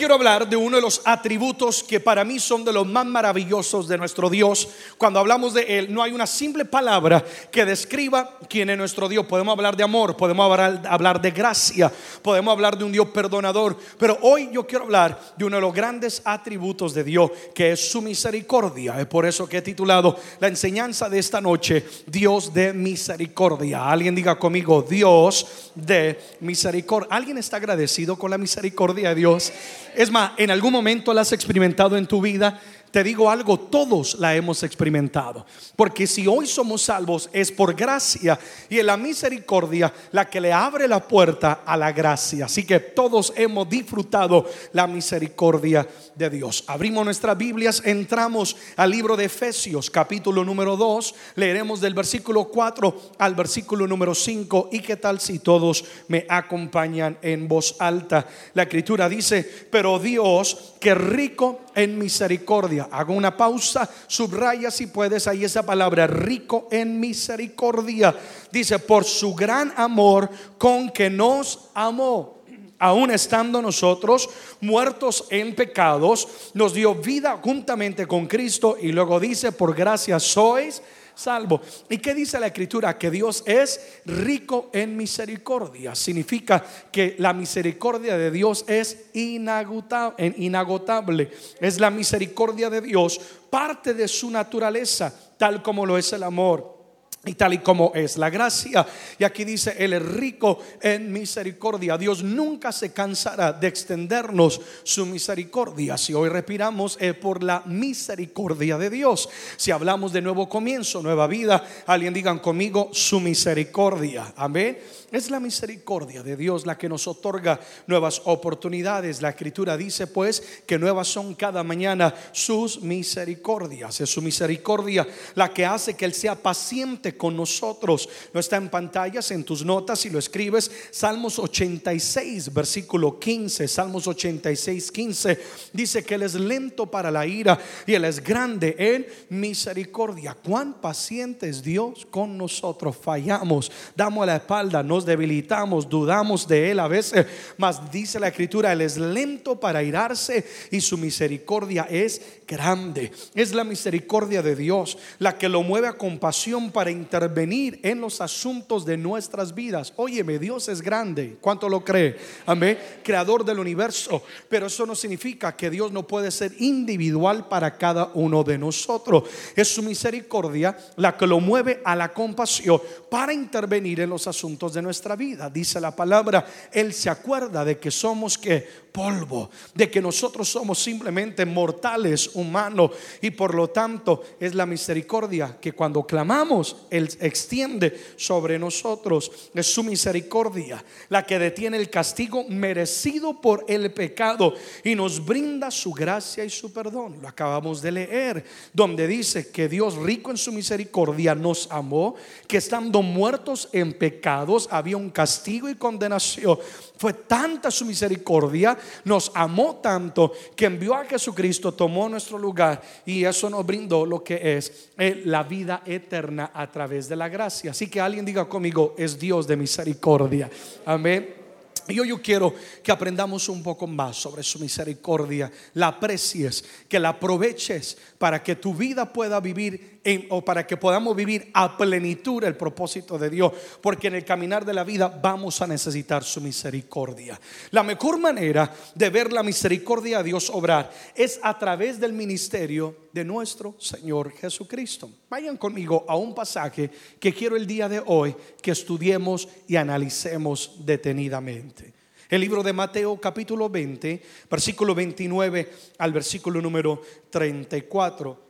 quiero hablar de uno de los atributos que para mí son de los más maravillosos de nuestro Dios. Cuando hablamos de Él, no hay una simple palabra que describa quién es nuestro Dios. Podemos hablar de amor, podemos hablar, de gracia, podemos hablar de un Dios perdonador. Pero hoy yo quiero hablar de uno de los grandes atributos de Dios, que es su misericordia. Es por eso que he titulado la enseñanza de esta noche, Dios de misericordia. Alguien diga conmigo, Dios de misericordia. ¿Alguien está agradecido con la misericordia de Dios? Es más, en algún momento la has experimentado en tu vida. Te digo algo, todos la hemos experimentado. Porque si hoy somos salvos es por gracia y en la misericordia la que le abre la puerta a la gracia. Así que todos hemos disfrutado la misericordia de Dios. Abrimos nuestras Biblias, entramos al libro de Efesios, capítulo número 2. Leeremos del versículo 4 al versículo número 5. ¿Y qué tal si todos me acompañan en voz alta? La escritura dice, pero Dios que rico en misericordia. Hago una pausa, subraya si puedes ahí esa palabra, rico en misericordia. Dice, por su gran amor con que nos amó. Aún estando nosotros muertos en pecados, nos dio vida juntamente con Cristo y luego dice, por gracia sois salvo. ¿Y qué dice la escritura? Que Dios es rico en misericordia. Significa que la misericordia de Dios es inagotable. Es la misericordia de Dios, parte de su naturaleza, tal como lo es el amor y tal y como es la gracia. Y aquí dice, Él es rico en misericordia. Dios nunca se cansará de extendernos su misericordia. Si hoy respiramos es por la misericordia de Dios. Si hablamos de nuevo comienzo, nueva vida, alguien digan conmigo su misericordia. Amén. Es la misericordia de Dios la que nos otorga nuevas oportunidades. La escritura dice pues que nuevas son cada mañana sus misericordias. Es su misericordia la que hace que Él sea paciente con nosotros. No está en pantallas, en tus notas, si lo escribes. Salmos 86, versículo 15. Salmos 86, 15. Dice que Él es lento para la ira y Él es grande en misericordia. Cuán paciente es Dios con nosotros. Fallamos, damos la espalda, no debilitamos, dudamos de Él a veces, mas dice la Escritura, Él es lento para irarse y su misericordia es grande. Es la misericordia de Dios la que lo mueve a compasión para intervenir en los asuntos de nuestras vidas. Óyeme, Dios es grande. ¿Cuánto lo cree? Amén. Creador del universo. Pero eso no significa que Dios no puede ser individual para cada uno de nosotros. Es su misericordia la que lo mueve a la compasión para intervenir en los asuntos de nuestra vida. Dice la palabra, Él se acuerda de que somos que polvo, de que nosotros somos simplemente mortales humanos y por lo tanto es la misericordia que cuando clamamos Él extiende sobre nosotros. Es su misericordia la que detiene el castigo merecido por el pecado y nos brinda su gracia y su perdón. Lo acabamos de leer, donde dice que Dios rico en su misericordia nos amó, que estando muertos en pecados había un castigo y condenación. Fue tanta su misericordia, nos amó tanto que envió a Jesucristo, tomó nuestro lugar y eso nos brindó lo que es eh, la vida eterna a través de la gracia. Así que alguien diga conmigo, es Dios de misericordia. Amén. Y hoy yo quiero que aprendamos un poco más sobre su misericordia, la aprecies, que la aproveches para que tu vida pueda vivir o para que podamos vivir a plenitud el propósito de Dios, porque en el caminar de la vida vamos a necesitar su misericordia. La mejor manera de ver la misericordia de Dios obrar es a través del ministerio de nuestro Señor Jesucristo. Vayan conmigo a un pasaje que quiero el día de hoy que estudiemos y analicemos detenidamente. El libro de Mateo capítulo 20, versículo 29 al versículo número 34.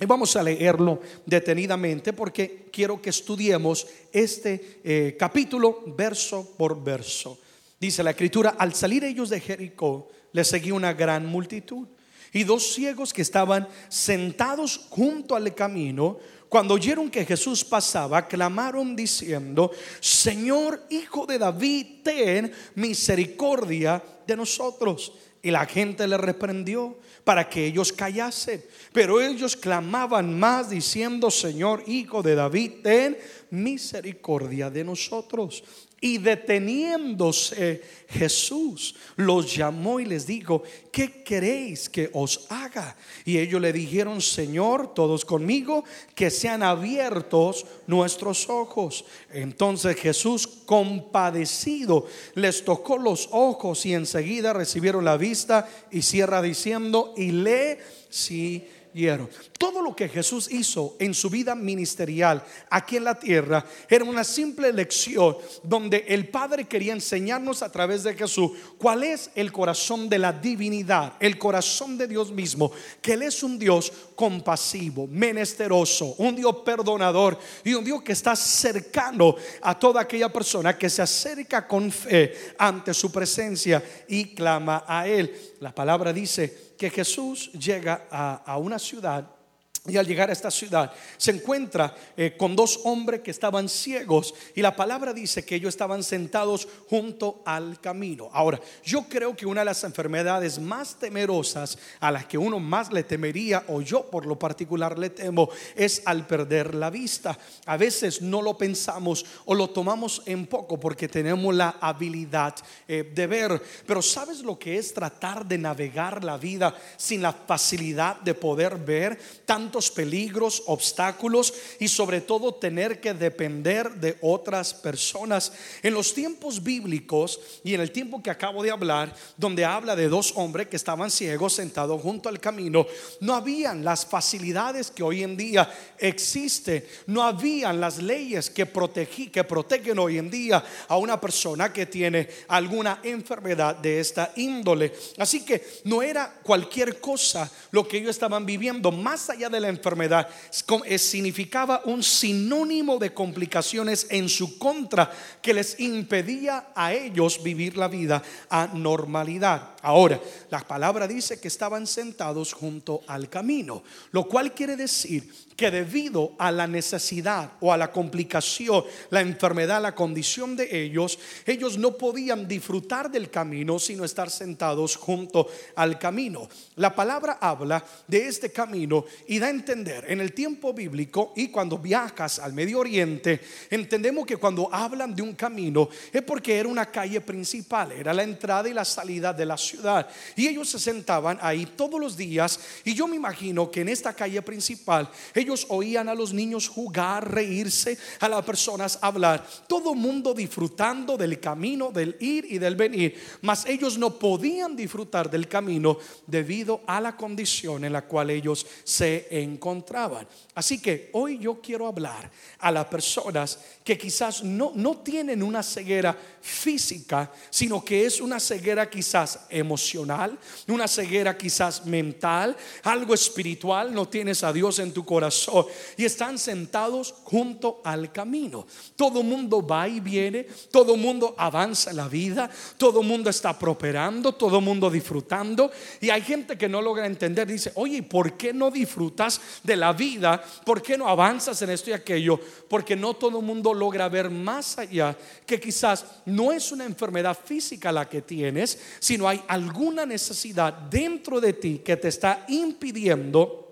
Y vamos a leerlo detenidamente porque quiero que estudiemos este eh, capítulo verso por verso. Dice la escritura, al salir ellos de Jericó, les seguía una gran multitud. Y dos ciegos que estaban sentados junto al camino, cuando oyeron que Jesús pasaba, clamaron diciendo, Señor, hijo de David, ten misericordia de nosotros. Y la gente le reprendió para que ellos callasen. Pero ellos clamaban más diciendo, Señor, Hijo de David, ten misericordia de nosotros. Y deteniéndose Jesús, los llamó y les dijo, ¿qué queréis que os haga? Y ellos le dijeron, Señor, todos conmigo, que sean abiertos nuestros ojos. Entonces Jesús, compadecido, les tocó los ojos y enseguida recibieron la vista y cierra diciendo, y le todo lo que Jesús hizo en su vida ministerial aquí en la tierra era una simple lección donde el Padre quería enseñarnos a través de Jesús cuál es el corazón de la divinidad, el corazón de Dios mismo, que Él es un Dios compasivo, menesteroso, un Dios perdonador y un Dios que está cercano a toda aquella persona que se acerca con fe ante su presencia y clama a Él. La palabra dice que Jesús llega a, una ciudad y al llegar a esta ciudad se encuentra eh, con dos hombres que estaban ciegos y la palabra dice que ellos estaban sentados junto al camino. Ahora, yo creo que una de las enfermedades más temerosas a las que uno más le temería o yo por lo particular le temo es al perder la vista. A veces no lo pensamos o lo tomamos en poco porque tenemos la habilidad eh, de ver, pero ¿sabes lo que es tratar de navegar la vida sin la facilidad de poder ver tanto peligros, obstáculos y sobre todo tener que depender de otras personas. En los tiempos bíblicos y en el tiempo que acabo de hablar, donde habla de dos hombres que estaban ciegos sentados junto al camino, no habían las facilidades que hoy en día existen, no habían las leyes que, protegí, que protegen hoy en día a una persona que tiene alguna enfermedad de esta índole. Así que no era cualquier cosa lo que ellos estaban viviendo, más allá de la enfermedad significaba un sinónimo de complicaciones en su contra que les impedía a ellos vivir la vida a normalidad. Ahora, la palabra dice que estaban sentados junto al camino, lo cual quiere decir que debido a la necesidad o a la complicación, la enfermedad, la condición de ellos, ellos no podían disfrutar del camino sino estar sentados junto al camino. La palabra habla de este camino y da entender en el tiempo bíblico y cuando viajas al Medio Oriente, entendemos que cuando hablan de un camino es porque era una calle principal, era la entrada y la salida de la ciudad. Y ellos se sentaban ahí todos los días y yo me imagino que en esta calle principal ellos oían a los niños jugar, reírse, a las personas hablar, todo mundo disfrutando del camino, del ir y del venir, mas ellos no podían disfrutar del camino debido a la condición en la cual ellos se encontraban. Así que hoy yo quiero hablar a las personas que quizás no, no tienen una ceguera física, sino que es una ceguera quizás emocional, una ceguera quizás mental, algo espiritual, no tienes a Dios en tu corazón y están sentados junto al camino. Todo mundo va y viene, todo mundo avanza en la vida, todo mundo está prosperando, todo mundo disfrutando y hay gente que no logra entender, dice, oye, ¿por qué no disfrutas de la vida? ¿Por qué no avanzas en esto y aquello? Porque no todo mundo logra ver más allá que quizás no es una enfermedad física la que tienes, sino hay alguna necesidad dentro de ti que te está impidiendo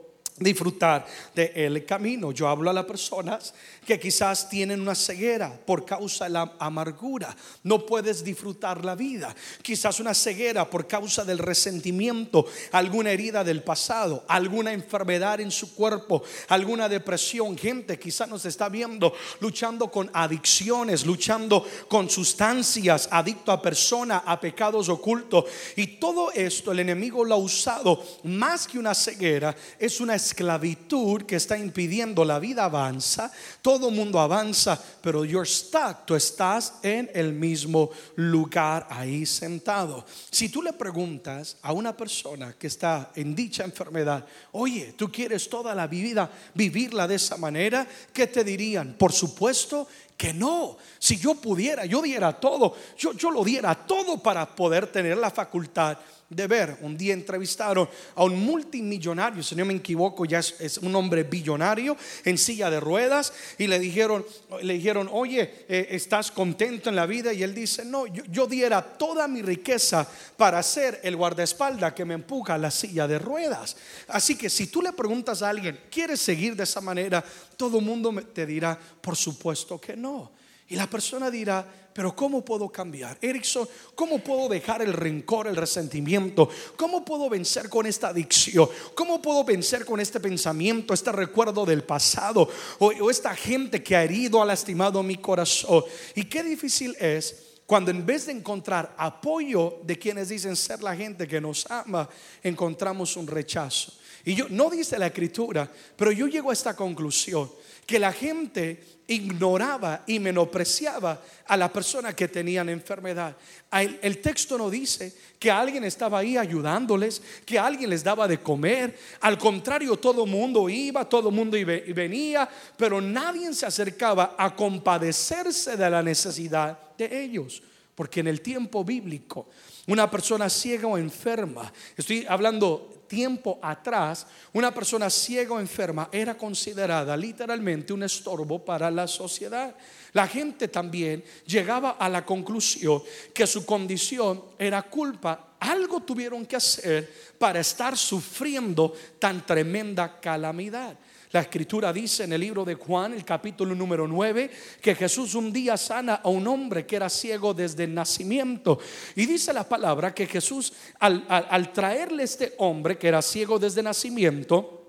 disfrutar del el camino. Yo hablo a las personas que quizás tienen una ceguera por causa de la amargura. No puedes disfrutar la vida. Quizás una ceguera por causa del resentimiento, alguna herida del pasado, alguna enfermedad en su cuerpo, alguna depresión. Gente quizás nos está viendo luchando con adicciones, luchando con sustancias, adicto a personas, a pecados ocultos. Y todo esto el enemigo lo ha usado más que una ceguera, es una esclavitud que está impidiendo la vida avanza todo mundo avanza, pero you're stuck, tú estás en el mismo lugar ahí sentado. Si tú le preguntas a una persona que está en dicha enfermedad, oye, ¿tú quieres toda la vida vivirla de esa manera? ¿Qué te dirían? Por supuesto que no. Si yo pudiera, yo diera todo, yo, yo lo diera todo para poder tener la facultad de ver. Un día entrevistaron a un multimillonario, si no me equivoco, ya es, un hombre billonario en silla de ruedas y le dijeron, le dijeron, oye, eh, ¿estás contento en la vida? Y él dice, no, yo, diera toda mi riqueza para ser el guardaespaldas que me empuja a la silla de ruedas. Así que si tú le preguntas a alguien, ¿quieres seguir de esa manera? Todo el mundo te dirá, por supuesto que no. Y la persona dirá, pero ¿cómo puedo cambiar? Erickson, ¿cómo puedo dejar el rencor, el resentimiento? ¿Cómo puedo vencer con esta adicción? ¿Cómo puedo vencer con este pensamiento, este recuerdo del pasado? O, o esta gente que ha herido, ha lastimado mi corazón. Y qué difícil es cuando en vez de encontrar apoyo de quienes dicen ser la gente que nos ama, encontramos un rechazo. Y yo no dice la escritura, pero yo llego a esta conclusión que la gente ignoraba y menospreciaba a la persona que tenían enfermedad. El, texto no dice que alguien estaba ahí ayudándoles, que alguien les daba de comer. Al contrario, todo mundo iba, todo mundo venía, pero nadie se acercaba a compadecerse de la necesidad de ellos. Porque en el tiempo bíblico, una persona ciega o enferma, estoy hablando tiempo atrás, una persona ciega o enferma era considerada literalmente un estorbo para la sociedad. La gente también llegaba a la conclusión que su condición era culpa. Algo tuvieron que hacer para estar sufriendo tan tremenda calamidad. La escritura dice en el libro de Juan, el capítulo número 9, que Jesús un día sana a un hombre que era ciego desde el nacimiento. Y dice la palabra que Jesús al, al, traerle este hombre que era ciego desde nacimiento,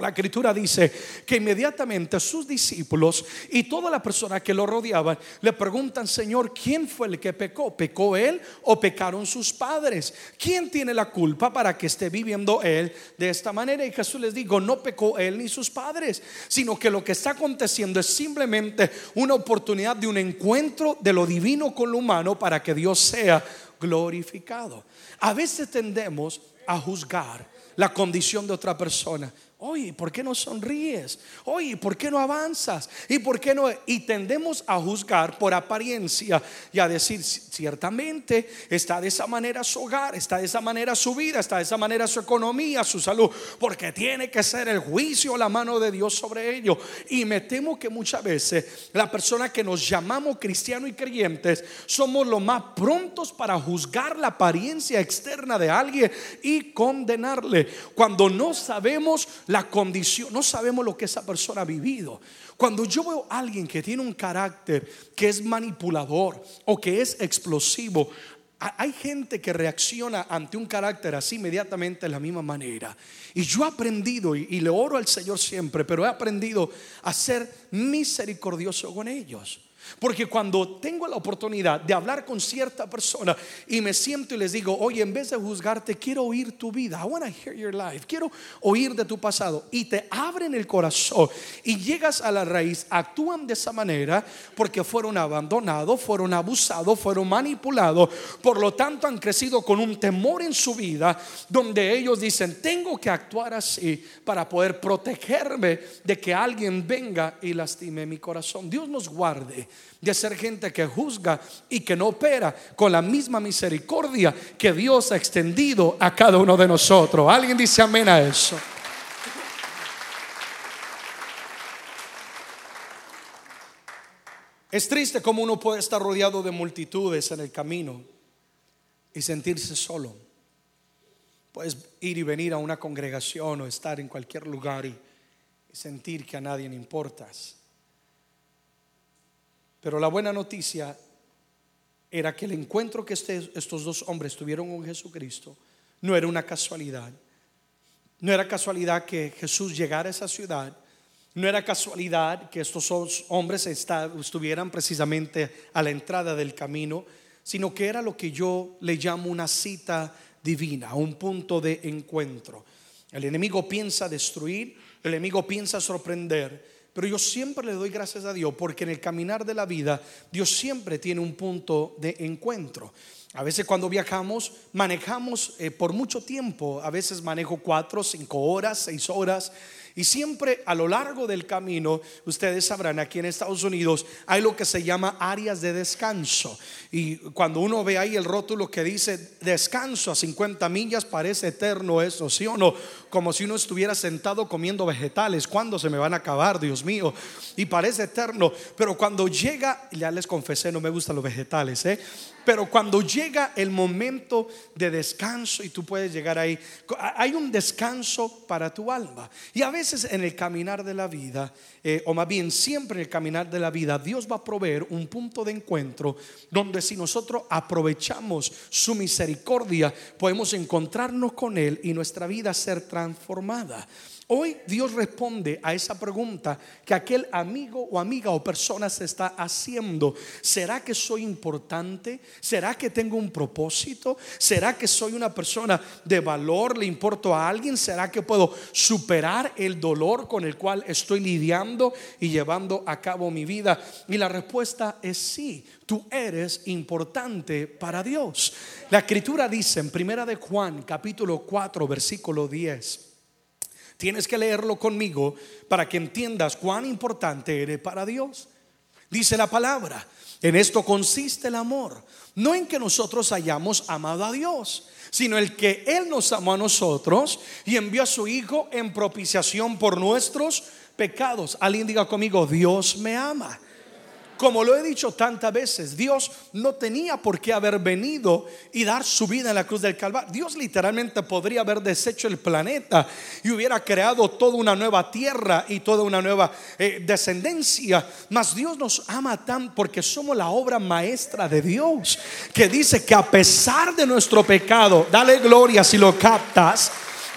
la escritura dice que inmediatamente sus discípulos y toda la persona que lo rodeaban le preguntan, Señor, ¿quién fue el que pecó? ¿Pecó él o pecaron sus padres? ¿Quién tiene la culpa para que esté viviendo él de esta manera? Y Jesús les dijo, no pecó él ni sus padres, sino que lo que está aconteciendo es simplemente una oportunidad de un encuentro de lo divino con lo humano para que Dios sea glorificado. A veces tendemos a juzgar la condición de otra persona. Oye, ¿por qué no sonríes? Oye, ¿por qué no avanzas? ¿Y por qué no? Y tendemos a juzgar por apariencia y a decir, ciertamente está de esa manera su hogar, está de esa manera su vida, está de esa manera su economía, su salud, porque tiene que ser el juicio, la mano de Dios sobre ello. Y me temo que muchas veces la persona que nos llamamos cristianos y creyentes somos los más prontos para juzgar la apariencia externa de alguien y condenarle cuando no sabemos la condición, no sabemos lo que esa persona ha vivido. Cuando yo veo a alguien que tiene un carácter que es manipulador o que es explosivo, hay gente que reacciona ante un carácter así inmediatamente de la misma manera. Y yo he aprendido, y, le oro al Señor siempre, pero he aprendido a ser misericordioso con ellos. Porque cuando tengo la oportunidad de hablar con cierta persona y me siento y les digo, oye, en vez de juzgarte, quiero oír tu vida. I want to hear your life. Quiero oír de tu pasado. Y te abren el corazón y llegas a la raíz, actúan de esa manera porque fueron abandonados, fueron abusados, fueron manipulados. Por lo tanto, han crecido con un temor en su vida donde ellos dicen, tengo que actuar así para poder protegerme de que alguien venga y lastime mi corazón. Dios nos guarde de ser gente que juzga y que no opera con la misma misericordia que Dios ha extendido a cada uno de nosotros. ¿Alguien dice amén a eso? Es triste como uno puede estar rodeado de multitudes en el camino y sentirse solo. Puedes ir y venir a una congregación o estar en cualquier lugar y, sentir que a nadie le importas. Pero la buena noticia era que el encuentro que este, estos dos hombres tuvieron con Jesucristo no era una casualidad. No era casualidad que Jesús llegara a esa ciudad. No era casualidad que estos dos hombres estuvieran precisamente a la entrada del camino, sino que era lo que yo le llamo una cita divina, un punto de encuentro. El enemigo piensa destruir, el enemigo piensa sorprender, pero yo siempre le doy gracias a Dios porque en el caminar de la vida Dios siempre tiene un punto de encuentro. A veces cuando viajamos manejamos eh, por mucho tiempo, a veces manejo cuatro, cinco horas, seis horas y siempre a lo largo del camino, ustedes sabrán, aquí en Estados Unidos hay lo que se llama áreas de descanso. Y cuando uno ve ahí el rótulo que dice descanso a 50 millas, parece eterno eso, ¿sí o no? Como si uno estuviera sentado comiendo vegetales. ¿Cuándo se me van a acabar, Dios mío? Y parece eterno. Pero cuando llega, ya les confesé, no me gustan los vegetales, ¿eh? Pero cuando llega el momento de descanso y tú puedes llegar ahí, hay un descanso para tu alma. Y a veces en el caminar de la vida, eh, o más bien siempre en el caminar de la vida, Dios va a proveer un punto de encuentro donde si nosotros aprovechamos su misericordia, podemos encontrarnos con Él y nuestra vida ser transformada. Hoy Dios responde a esa pregunta que aquel amigo o amiga o persona se está haciendo. ¿Será que soy importante? ¿Será que tengo un propósito? ¿Será que soy una persona de valor? ¿Le importo a alguien? ¿Será que puedo superar el dolor con el cual estoy lidiando y llevando a cabo mi vida? Y la respuesta es sí. Tú eres importante para Dios. La escritura dice en Primera de Juan, capítulo 4, versículo 10. Tienes que leerlo conmigo para que entiendas cuán importante eres para Dios. Dice la palabra, en esto consiste el amor, no en que nosotros hayamos amado a Dios, sino el que Él nos amó a nosotros y envió a su Hijo en propiciación por nuestros pecados. Alguien diga conmigo, Dios me ama. Como lo he dicho tantas veces, Dios no tenía por qué haber venido y dar su vida en la cruz del Calvario. Dios literalmente podría haber deshecho el planeta y hubiera creado toda una nueva tierra y toda una nueva eh, descendencia. Mas Dios nos ama tan porque somos la obra maestra de Dios, que dice que a pesar de nuestro pecado, dale gloria si lo captas,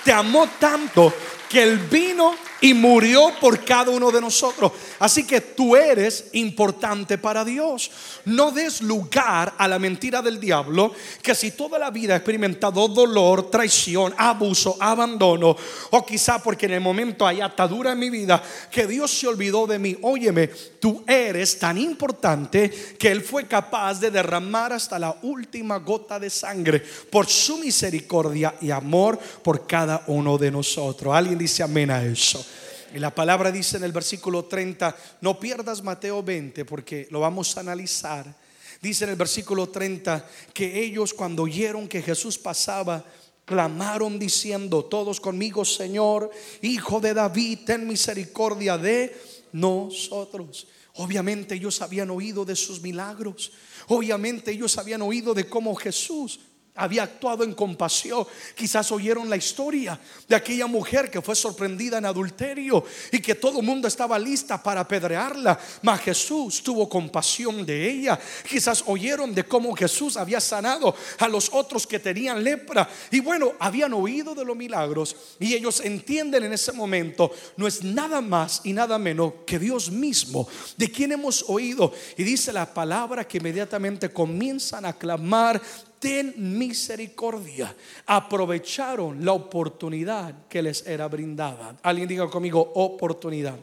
te amó tanto que el vino y murió por cada uno de nosotros. Así que tú eres importante para Dios. No des lugar a la mentira del diablo que si toda la vida he experimentado dolor, traición, abuso, abandono, o quizá porque en el momento hay atadura en mi vida que Dios se olvidó de mí. Óyeme, tú eres tan importante que Él fue capaz de derramar hasta la última gota de sangre por su misericordia y amor por cada uno de nosotros. Alguien dice amén a eso. Y la palabra dice en el versículo 30, no pierdas Mateo 20 porque lo vamos a analizar. Dice en el versículo 30 que ellos cuando oyeron que Jesús pasaba, clamaron diciendo, todos conmigo, Señor, Hijo de David, ten misericordia de nosotros. Obviamente ellos habían oído de sus milagros. Obviamente ellos habían oído de cómo Jesús había actuado en compasión. Quizás oyeron la historia de aquella mujer que fue sorprendida en adulterio y que todo el mundo estaba lista para apedrearla, mas Jesús tuvo compasión de ella. Quizás oyeron de cómo Jesús había sanado a los otros que tenían lepra y bueno, habían oído de los milagros y ellos entienden en ese momento no es nada más y nada menos que Dios mismo, de quien hemos oído y dice la palabra que inmediatamente comienzan a clamar ten misericordia. Aprovecharon la oportunidad que les era brindada. Alguien diga conmigo, oportunidad.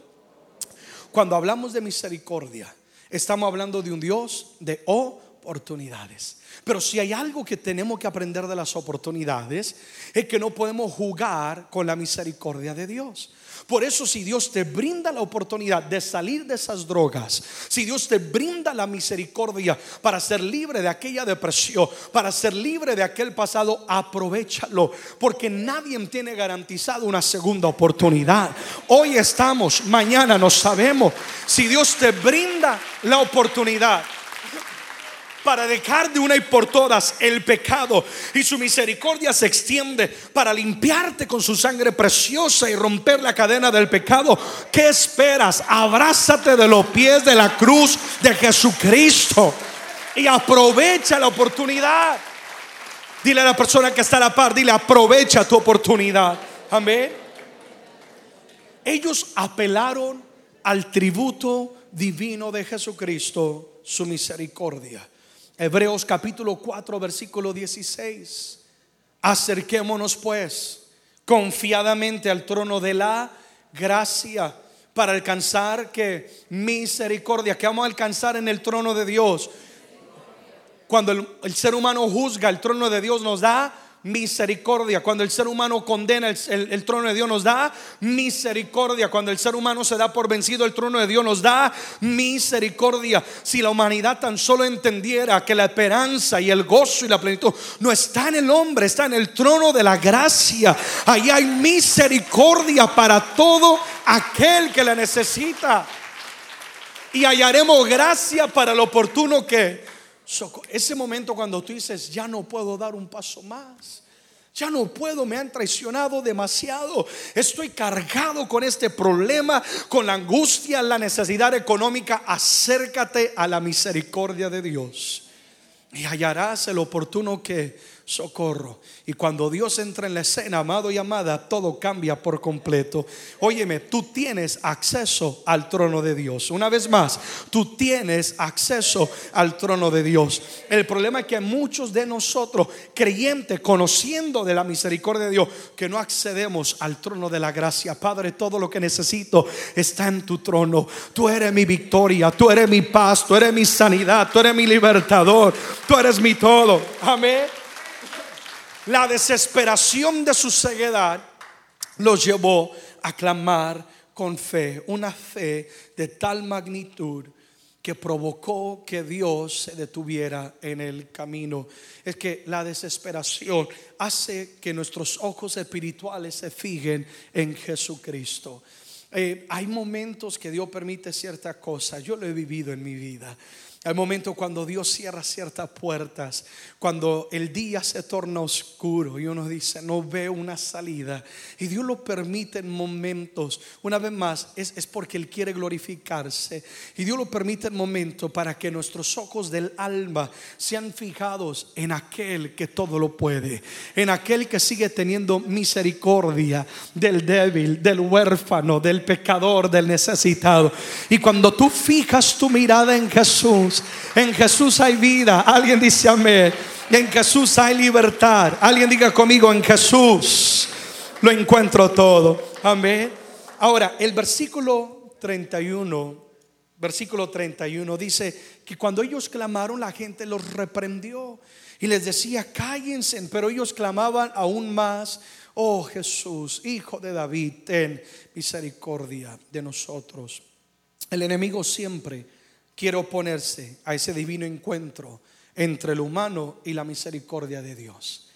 Cuando hablamos de misericordia, estamos hablando de un Dios de oportunidades. Pero si hay algo que tenemos que aprender de las oportunidades, es que no podemos jugar con la misericordia de Dios. Por eso si Dios te brinda la oportunidad de salir de esas drogas, si Dios te brinda la misericordia para ser libre de aquella depresión, para ser libre de aquel pasado, aprovechalo, porque nadie tiene garantizado una segunda oportunidad. Hoy estamos, mañana no sabemos. Si Dios te brinda la oportunidad, para dejar de una y por todas el pecado y su misericordia se extiende para limpiarte con su sangre preciosa y romper la cadena del pecado. ¿Qué esperas? Abrázate de los pies de la cruz de Jesucristo y aprovecha la oportunidad. Dile a la persona que está a la par, dile aprovecha tu oportunidad. Amén. Ellos apelaron al tributo divino de Jesucristo, su misericordia. Hebreos capítulo 4, versículo 16. Acerquémonos pues confiadamente al trono de la gracia para alcanzar que misericordia, que vamos a alcanzar en el trono de Dios. Cuando el, el ser humano juzga, el trono de Dios nos da misericordia. Cuando el ser humano condena, el, trono de Dios nos da misericordia. Cuando el ser humano se da por vencido, el trono de Dios nos da misericordia. Si la humanidad tan solo entendiera que la esperanza y el gozo y la plenitud no está en el hombre, está en el trono de la gracia. Ahí hay misericordia para todo aquel que la necesita. Y hallaremos gracia para lo oportuno que Ese momento cuando tú dices, ya no puedo dar un paso más. Ya no puedo, me han traicionado demasiado. Estoy cargado con este problema, con la angustia, la necesidad económica. Acércate a la misericordia de Dios y hallarás el oportuno que socorro. Y cuando Dios entra en la escena, amado y amada, todo cambia por completo. Óyeme, tú tienes acceso al trono de Dios. Una vez más, tú tienes acceso al trono de Dios. El problema es que muchos de nosotros, creyentes, conociendo de la misericordia de Dios, que no accedemos al trono de la gracia. Padre, todo lo que necesito está en tu trono. Tú eres mi victoria, tú eres mi paz, tú eres mi sanidad, tú eres mi libertador, tú eres mi todo. Amén. La desesperación de su ceguedad los llevó a clamar con fe, una fe de tal magnitud que provocó que Dios se detuviera en el camino. Es que la desesperación hace que nuestros ojos espirituales se fijen en Jesucristo. Eh, hay momentos que Dios permite ciertas cosas. Yo lo he vivido en mi vida. Hay momentos cuando Dios cierra ciertas puertas, cuando el día se torna oscuro y uno dice, no veo una salida. Y Dios lo permite en momentos, una vez más, es, es porque Él quiere glorificarse. Y Dios lo permite en momentos para que nuestros ojos del alma sean fijados en aquel que todo lo puede, en aquel que sigue teniendo misericordia del débil, del huérfano, del pecador, del necesitado. Y cuando tú fijas tu mirada en Jesús, en Jesús hay vida. Alguien dice amén. En Jesús hay libertad. Alguien diga conmigo, en Jesús lo encuentro todo. Amén. Ahora, el versículo 31, versículo 31 dice que cuando ellos clamaron, la gente los reprendió y les decía, cállense, pero ellos clamaban aún más, oh Jesús, hijo de David, ten misericordia de nosotros. El enemigo siempre quiere oponerse a ese divino encuentro entre el humano y la misericordia de Dios.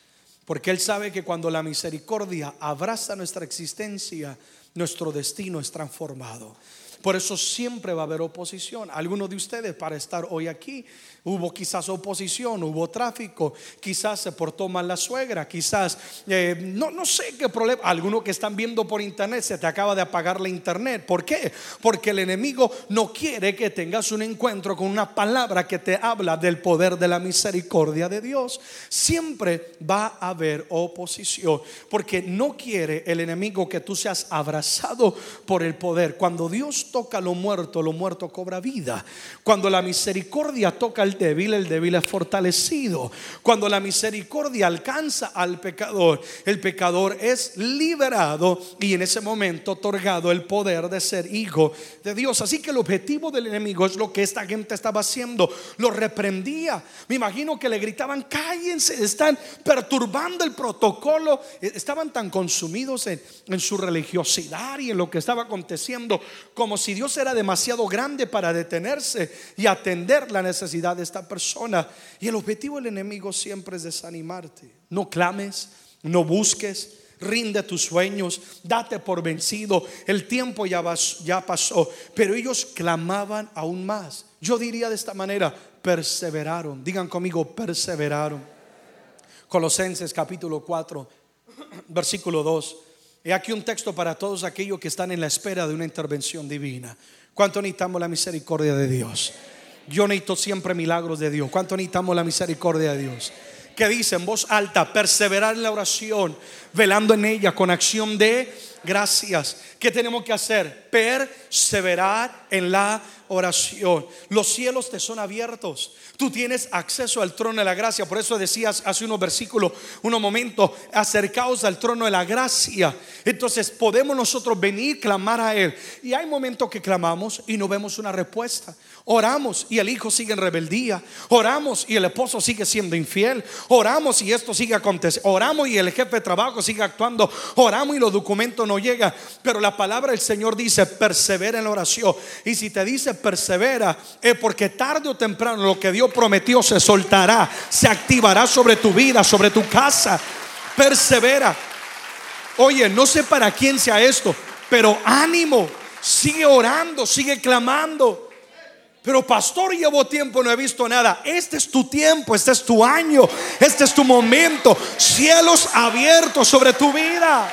Porque Él sabe que cuando la misericordia abraza nuestra existencia, nuestro destino es transformado. Por eso siempre va a haber oposición. Algunos de ustedes para estar hoy aquí Hubo quizás oposición, hubo tráfico, quizás se portó mal la suegra, quizás eh, no, no sé qué problema. Algunos que están viendo por internet se te acaba de apagar la internet. ¿Por qué? Porque el enemigo no quiere que tengas un encuentro con una palabra que te habla del poder de la misericordia de Dios. Siempre va a haber oposición porque no quiere el enemigo que tú seas abrazado por el poder. Cuando Dios toca lo muerto, lo muerto cobra vida. Cuando la misericordia toca el débil, el débil es fortalecido. Cuando la misericordia alcanza al pecador, el pecador es liberado y en ese momento otorgado el poder de ser hijo de Dios. Así que el objetivo del enemigo es lo que esta gente estaba haciendo. Lo reprendía. Me imagino que le gritaban, cállense, están perturbando el protocolo. E, estaban tan consumidos en, en su religiosidad y en lo que estaba aconteciendo, como si Dios era demasiado grande para detenerse y atender la necesidad de esta persona. Y el objetivo del enemigo siempre es desanimarte. No clames, no busques, rinde tus sueños, date por vencido. El tiempo ya, ya pasó, pero ellos clamaban aún más. Yo diría de esta manera, perseveraron. Digan conmigo, perseveraron. Colosenses capítulo 4, versículo 2. He aquí un texto para todos aquellos que están en la espera de una intervención divina. ¿Cuánto necesitamos la misericordia de Dios? Yo necesito siempre milagros de Dios. ¿Cuánto necesitamos la misericordia de Dios? Que dice en voz alta, perseverar en la oración, velando en ella con acción de gracias. ¿Qué tenemos que hacer? Perseverar en la oración. Los cielos te son abiertos. Tú tienes acceso al trono de la gracia. Por eso decías hace unos versículos, unos momentos, acercaos al trono de la gracia. Entonces podemos nosotros venir, clamar a Él. Y hay momentos que clamamos y no vemos una respuesta. Oramos y el hijo sigue en rebeldía. Oramos y el esposo sigue siendo infiel. Oramos y esto sigue aconteciendo. Oramos y el jefe de trabajo sigue actuando. Oramos y los documentos no llegan. Pero la palabra del Señor dice, persevera en la oración. Y si te dice persevera, es porque tarde o temprano lo que Dios prometió se soltará, se activará sobre tu vida, sobre tu casa. Persevera. Oye, no sé para quién sea esto, pero ánimo. Sigue orando, sigue clamando. Pero pastor, llevo tiempo, no he visto nada. Este es tu tiempo, este es tu año, este es tu momento. Cielos abiertos sobre tu vida.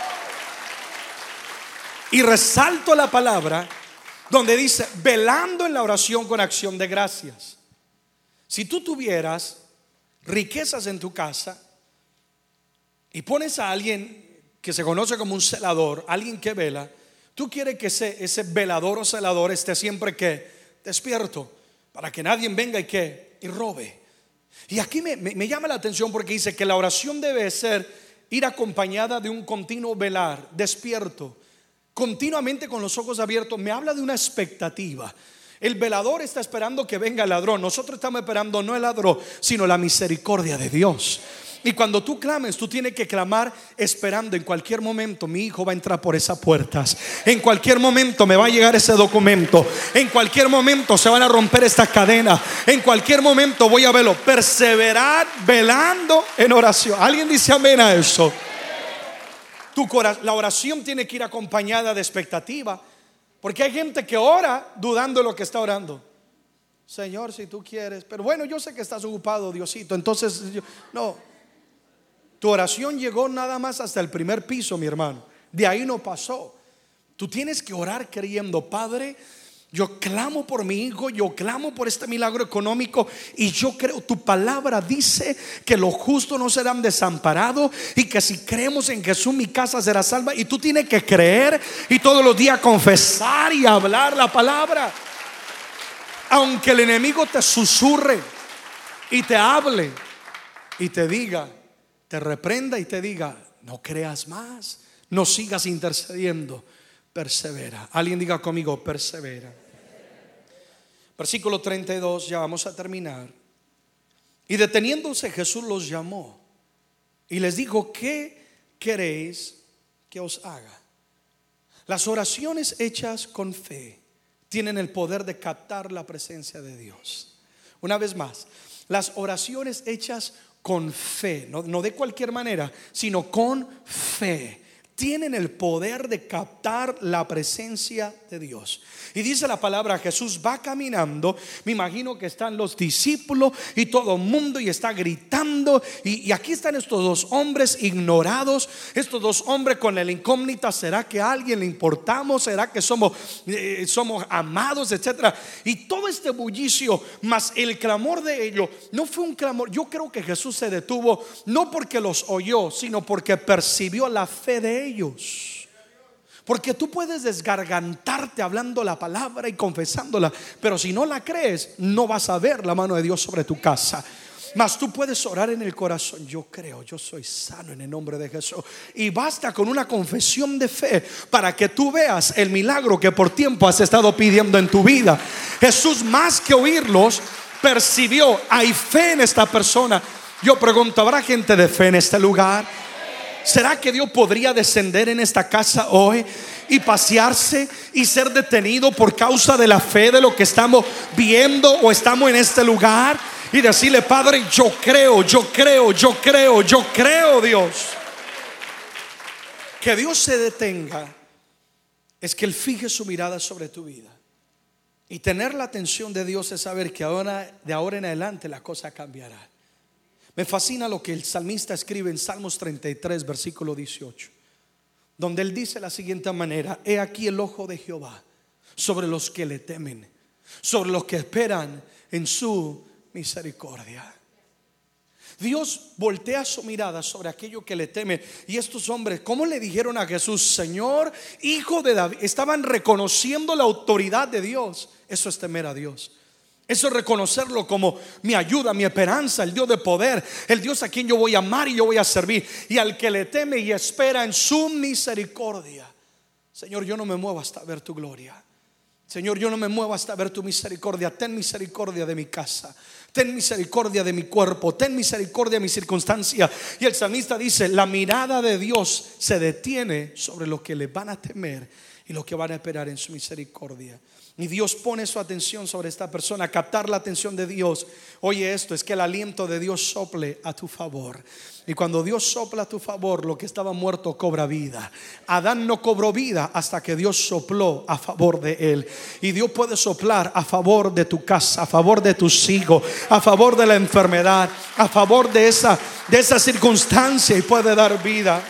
Y resalto la palabra donde dice, velando en la oración con acción de gracias. Si tú tuvieras riquezas en tu casa y pones a alguien que se conoce como un celador, alguien que vela, tú quieres que ese, ese velador o celador esté siempre que despierto para que nadie venga y que y robe. Y aquí me, me llama la atención porque dice que la oración debe ser ir acompañada de un continuo velar, despierto continuamente con los ojos abiertos, me habla de una expectativa. El velador está esperando que venga el ladrón. Nosotros estamos esperando no el ladrón, sino la misericordia de Dios. Y cuando tú clames, tú tienes que clamar esperando en cualquier momento mi hijo va a entrar por esas puertas. En cualquier momento me va a llegar ese documento. En cualquier momento se van a romper estas cadenas. En cualquier momento voy a verlo. Perseverar velando en oración. ¿Alguien dice amén a eso? La oración tiene que ir acompañada de expectativa. Porque hay gente que ora dudando de lo que está orando. Señor, si tú quieres. Pero bueno, yo sé que estás ocupado, Diosito. Entonces, no. Tu oración llegó nada más hasta el primer piso, mi hermano. De ahí no pasó. Tú tienes que orar creyendo, Padre yo clamo por mi hijo, yo clamo por este milagro económico y yo creo, tu palabra dice que los justos no serán desamparados y que si creemos en Jesús mi casa será salva y tú tienes que creer y todos los días confesar y hablar la palabra. Aunque el enemigo te susurre y te hable y te diga, te reprenda y te diga, no creas más, no sigas intercediendo, persevera. Alguien diga conmigo, persevera. Versículo 32, ya vamos a terminar. Y deteniéndose Jesús los llamó y les dijo, ¿qué queréis que os haga? Las oraciones hechas con fe tienen el poder de captar la presencia de Dios. Una vez más, las oraciones hechas con fe, no, no de cualquier manera, sino con fe tienen el poder de captar la presencia de Dios. Y dice la palabra, Jesús va caminando, me imagino que están los discípulos y todo el mundo y está gritando. Y, aquí están estos dos hombres ignorados, estos dos hombres con la incógnita, ¿será que a alguien le importamos? ¿Será que somos, eh, somos amados, etcétera? Y todo este bullicio, más el clamor de ellos, no fue un clamor, yo creo que Jesús se detuvo, no porque los oyó, sino porque percibió la fe de ellos. Porque tú puedes desgargantarte hablando la palabra y confesándola, pero si no la crees, no vas a ver la mano de Dios sobre tu casa. Mas tú puedes orar en el corazón. Yo creo, yo soy sano en el nombre de Jesús. Y basta con una confesión de fe para que tú veas el milagro que por tiempo has estado pidiendo en tu vida. Jesús, más que oírlos, percibió, hay fe en esta persona. Yo pregunto, ¿habrá gente de fe en este lugar? ¿Será que Dios podría descender en esta casa hoy y pasearse y ser detenido por causa de la fe de lo que estamos viendo o estamos en este lugar? Y decirle, Padre, yo creo, yo creo, yo creo, yo creo, Dios. Que Dios se detenga es que Él fije su mirada sobre tu vida. Y tener la atención de Dios es saber que ahora, de ahora en adelante la cosa cambiará. Me fascina lo que el salmista escribe en Salmos 33, versículo 18, donde él dice la siguiente manera, he aquí el ojo de Jehová sobre los que le temen, sobre los que esperan en su misericordia. Dios voltea su mirada sobre aquello que le temen. Y estos hombres, ¿cómo le dijeron a Jesús, Señor, hijo de David? Estaban reconociendo la autoridad de Dios. Eso es temer a Dios. Eso es reconocerlo como mi ayuda, mi esperanza, el Dios de poder, el Dios a quien yo voy a amar y yo voy a servir, y al que le teme y espera en su misericordia. Señor, yo no me muevo hasta ver tu gloria. Señor, yo no me muevo hasta ver tu misericordia. Ten misericordia de mi casa. Ten misericordia de mi cuerpo. Ten misericordia de mi circunstancia. Y el salmista dice, la mirada de Dios se detiene sobre lo que le van a temer y los que van a esperar en su misericordia. Y Dios pone su atención sobre esta persona, captar la atención de Dios. Oye esto, es que el aliento de Dios sople a tu favor. Y cuando Dios sopla a tu favor, lo que estaba muerto cobra vida. Adán no cobró vida hasta que Dios sopló a favor de él. Y Dios puede soplar a favor de tu casa, a favor de tus hijos, a favor de la enfermedad, a favor de esa, de esa circunstancia y puede dar vida.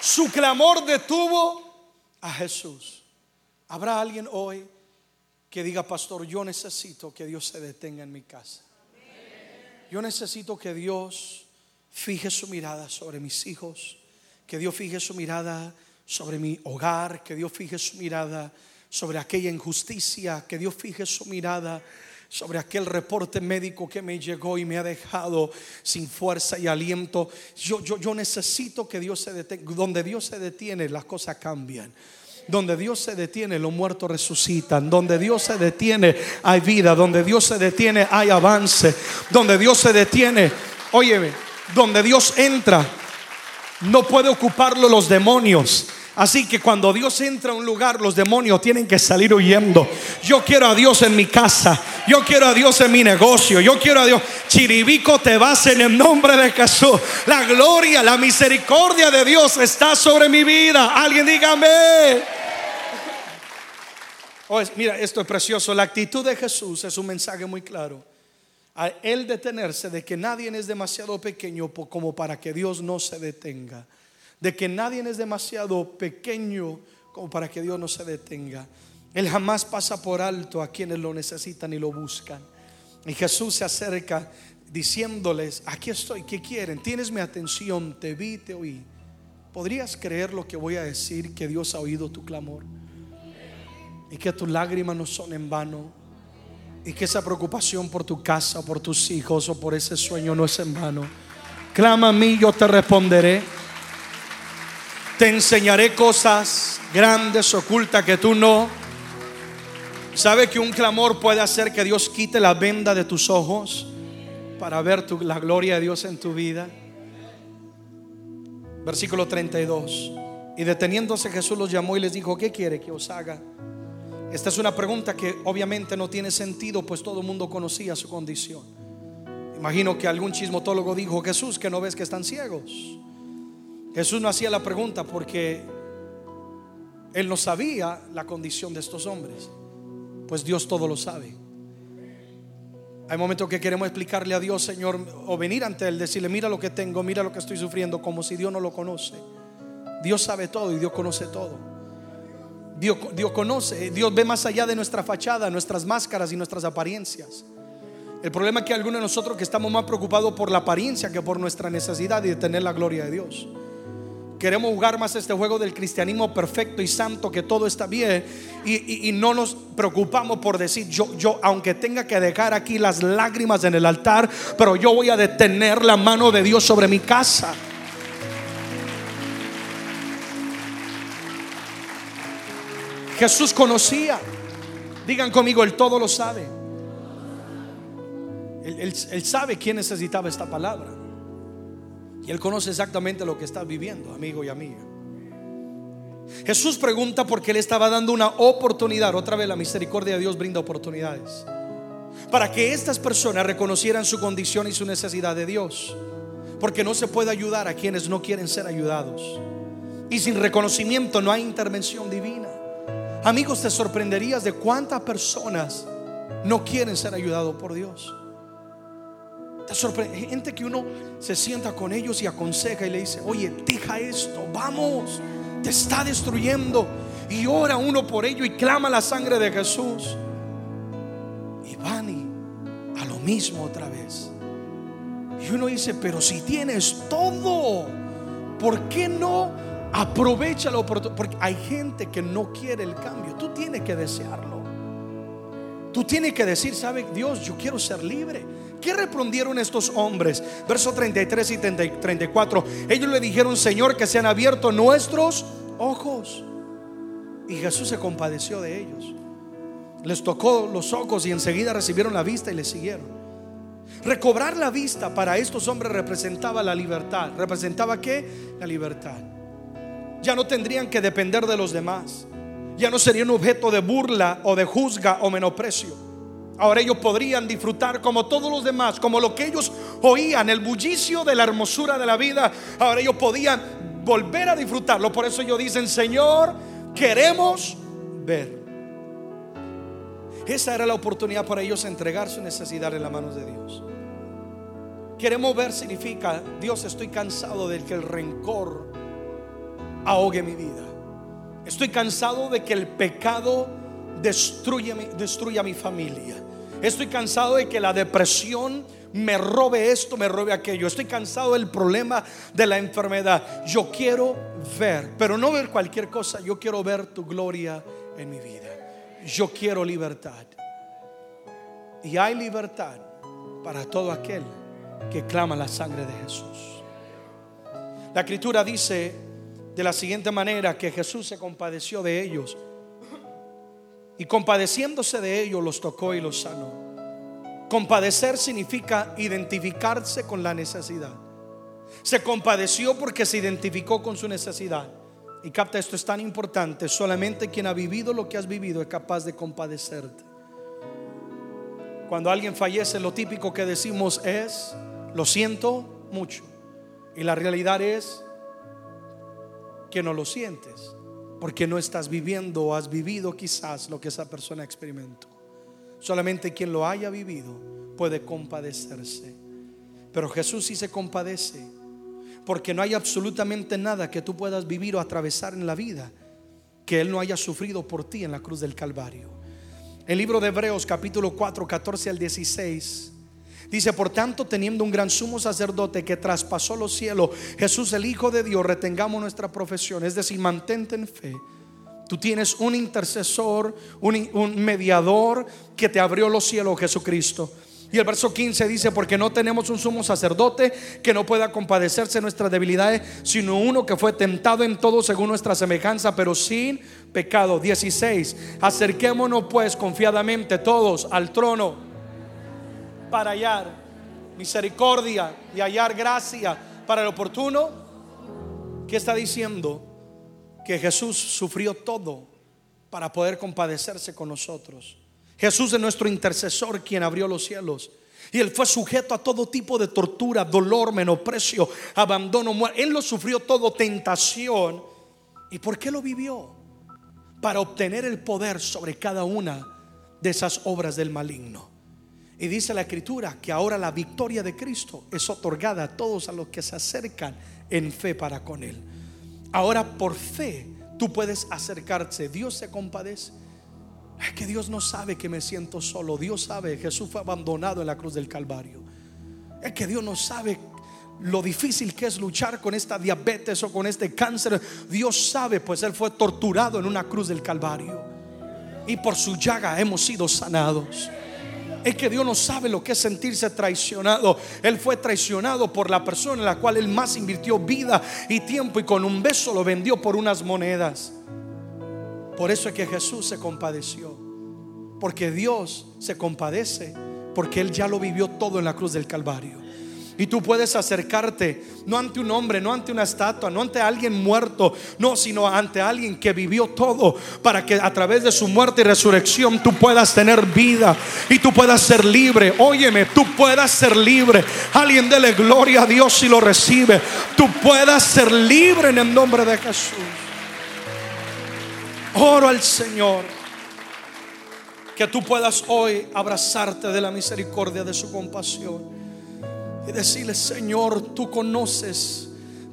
Su clamor detuvo a Jesús. ¿Habrá alguien hoy que diga, pastor, yo necesito que Dios se detenga en mi casa? Yo necesito que Dios fije su mirada sobre mis hijos, que Dios fije su mirada sobre mi hogar, que Dios fije su mirada sobre aquella injusticia, que Dios fije su mirada sobre aquel reporte médico que me llegó y me ha dejado sin fuerza y aliento. Yo, yo, yo necesito que Dios se detenga. Donde Dios se detiene, las cosas cambian. Donde Dios se detiene, los muertos resucitan. Donde Dios se detiene, hay vida. Donde Dios se detiene, hay avance. Donde Dios se detiene, óyeme, donde Dios entra, no puede ocuparlo los demonios. Así que cuando Dios entra a un lugar, los demonios tienen que salir huyendo. Yo quiero a Dios en mi casa. Yo quiero a Dios en mi negocio. Yo quiero a Dios. Chiribico te vas en el nombre de Jesús. La gloria, la misericordia de Dios está sobre mi vida. Alguien dígame. Oh, mira, esto es precioso. La actitud de Jesús es un mensaje muy claro. A él detenerse de que nadie es demasiado pequeño como para que Dios no se detenga. De que nadie es demasiado pequeño como para que Dios no se detenga. Él jamás pasa por alto a quienes lo necesitan y lo buscan. Y Jesús se acerca diciéndoles, aquí estoy, ¿qué quieren? Tienes mi atención, te vi, te oí. ¿Podrías creer lo que voy a decir, que Dios ha oído tu clamor? y que tus lágrimas no son en vano y que esa preocupación por tu casa, por tus hijos o por ese sueño no es en vano. Clama a mí, yo te responderé. Te enseñaré cosas grandes, ocultas que tú no. ¿Sabe que un clamor puede hacer que Dios quite la venda de tus ojos para ver la gloria de Dios en tu vida? Versículo 32. Y deteniéndose Jesús los llamó y les dijo, ¿qué quiere que os haga? Esta es una pregunta que obviamente no tiene sentido, pues todo el mundo conocía su condición. Imagino que algún chismotólogo dijo, Jesús, que no ves que están ciegos. Jesús no hacía la pregunta porque él no sabía la condición de estos hombres, pues Dios todo lo sabe. Hay momentos que queremos explicarle a Dios, Señor, o venir ante Él, decirle, mira lo que tengo, mira lo que estoy sufriendo, como si Dios no lo conoce. Dios sabe todo y Dios conoce todo. Dios, conoce, Dios ve más allá de nuestra fachada, nuestras máscaras y nuestras apariencias. El problema es que algunos de nosotros que estamos más preocupados por la apariencia que por nuestra necesidad de tener la gloria de Dios. Queremos jugar más este juego del cristianismo perfecto y santo, que todo está bien, y, y, no nos preocupamos por decir, yo, yo, aunque tenga que dejar aquí las lágrimas en el altar, pero yo voy a detener la mano de Dios sobre mi casa. Jesús conocía. Digan conmigo, Él todo lo sabe. Él, sabe quién necesitaba esta palabra. Y Él conoce exactamente lo que está viviendo, amigo y amiga. Jesús pregunta porque Él estaba dando una oportunidad. Otra vez la misericordia de Dios brinda oportunidades. Para que estas personas reconocieran su condición y su necesidad de Dios. Porque no se puede ayudar a quienes no quieren ser ayudados. Y sin reconocimiento no hay intervención divina. Amigos, te sorprenderías de cuántas personas no quieren ser ayudados por Dios. Te sorprende gente que uno se sienta con ellos y aconseja y le dice, oye, deja esto, vamos, te está destruyendo. Y ora uno por ello y clama la sangre de Jesús. Y van y a lo mismo otra vez. Y uno dice, pero si tienes todo, ¿por qué no Aprovecha la oportunidad. Porque hay gente que no quiere el cambio. Tú tienes que desearlo. Tú tienes que decir, ¿sabe Dios? Yo quiero ser libre. ¿Qué respondieron estos hombres? Verso 33 y 34. Ellos le dijeron, Señor, que se han abierto nuestros ojos. Y Jesús se compadeció de ellos. Les tocó los ojos y enseguida recibieron la vista y le siguieron. Recobrar la vista para estos hombres representaba la libertad. ¿Representaba qué? La libertad. Ya no tendrían que depender de los demás. Ya no serían objeto de burla o de juzga o menosprecio. Ahora ellos podrían disfrutar como todos los demás, como lo que ellos oían, el bullicio de la hermosura de la vida. Ahora ellos podían volver a disfrutarlo. Por eso ellos dicen, Señor, queremos ver. Esa era la oportunidad para ellos entregar su necesidad en las manos de Dios. Queremos ver significa, Dios, estoy cansado de que el rencor ahogue mi vida. Estoy cansado de que el pecado destruya, destruya mi familia. Estoy cansado de que la depresión me robe esto, me robe aquello. Estoy cansado del problema de la enfermedad. Yo quiero ver, pero no ver cualquier cosa. Yo quiero ver tu gloria en mi vida. Yo quiero libertad. Y hay libertad para todo aquel que clama la sangre de Jesús. La escritura dice de la siguiente manera que Jesús se compadeció de ellos y compadeciéndose de ellos los tocó y los sanó. Compadecer significa identificarse con la necesidad. Se compadeció porque se identificó con su necesidad. Y capta, esto es tan importante. Solamente quien ha vivido lo que has vivido es capaz de compadecerte. Cuando alguien fallece, lo típico que decimos es, lo siento mucho. Y la realidad es que no lo sientes, porque no estás viviendo o has vivido quizás lo que esa persona experimentó. Solamente quien lo haya vivido puede compadecerse. Pero Jesús sí se compadece, porque no hay absolutamente nada que tú puedas vivir o atravesar en la vida que Él no haya sufrido por ti en la cruz del Calvario. El libro de Hebreos capítulo 4, 14 al 16. Dice, por tanto, teniendo un gran sumo sacerdote que traspasó los cielos, Jesús el Hijo de Dios, retengamos nuestra profesión, es decir, mantente en fe Tú tienes un intercesor, un, mediador que te abrió los cielos, Jesucristo. Y el verso 15 dice, porque no tenemos un sumo sacerdote que no pueda compadecerse de nuestras debilidades, sino uno que fue tentado en todo según nuestra semejanza, pero sin pecado. 16, acerquémonos pues confiadamente todos al trono para hallar misericordia y hallar gracia para el oportuno. ¿Qué está diciendo? que Jesús sufrió todo para poder compadecerse con nosotros. Jesús es nuestro intercesor quien abrió los cielos. Y él fue sujeto a todo tipo de tortura, dolor, menosprecio, abandono, muerte. Él lo sufrió todo, tentación. ¿Y por qué lo vivió? Para obtener el poder sobre cada una de esas obras del maligno. Y dice la escritura que ahora la victoria de Cristo es otorgada a todos a los que se acercan en fe para con Él. Ahora por fe tú puedes acercarse. Dios se compadece. Es que Dios no sabe que me siento solo. Dios sabe, Jesús fue abandonado en la cruz del Calvario. Es que Dios no sabe lo difícil que es luchar con esta diabetes o con este cáncer. Dios sabe, pues Él fue torturado en una cruz del Calvario. Y por su llaga hemos sido sanados. Es que Dios no sabe lo que es sentirse traicionado. Él fue traicionado por la persona en la cual él más invirtió vida y tiempo y con un beso lo vendió por unas monedas. Por eso es que Jesús se compadeció. Porque Dios se compadece. Porque Él ya lo vivió todo en la cruz del Calvario. Y tú puedes acercarte no ante un hombre, no ante una estatua, no ante alguien muerto, no, sino ante alguien que vivió todo para que a través de su muerte y resurrección tú puedas tener vida y tú puedas ser libre. Óyeme, tú puedas ser libre. Alguien dele gloria a Dios si lo recibe. Tú puedas ser libre en el nombre de Jesús. Oro al Señor que tú puedas hoy abrazarte de la misericordia de su compasión y decirle, Señor, tú conoces.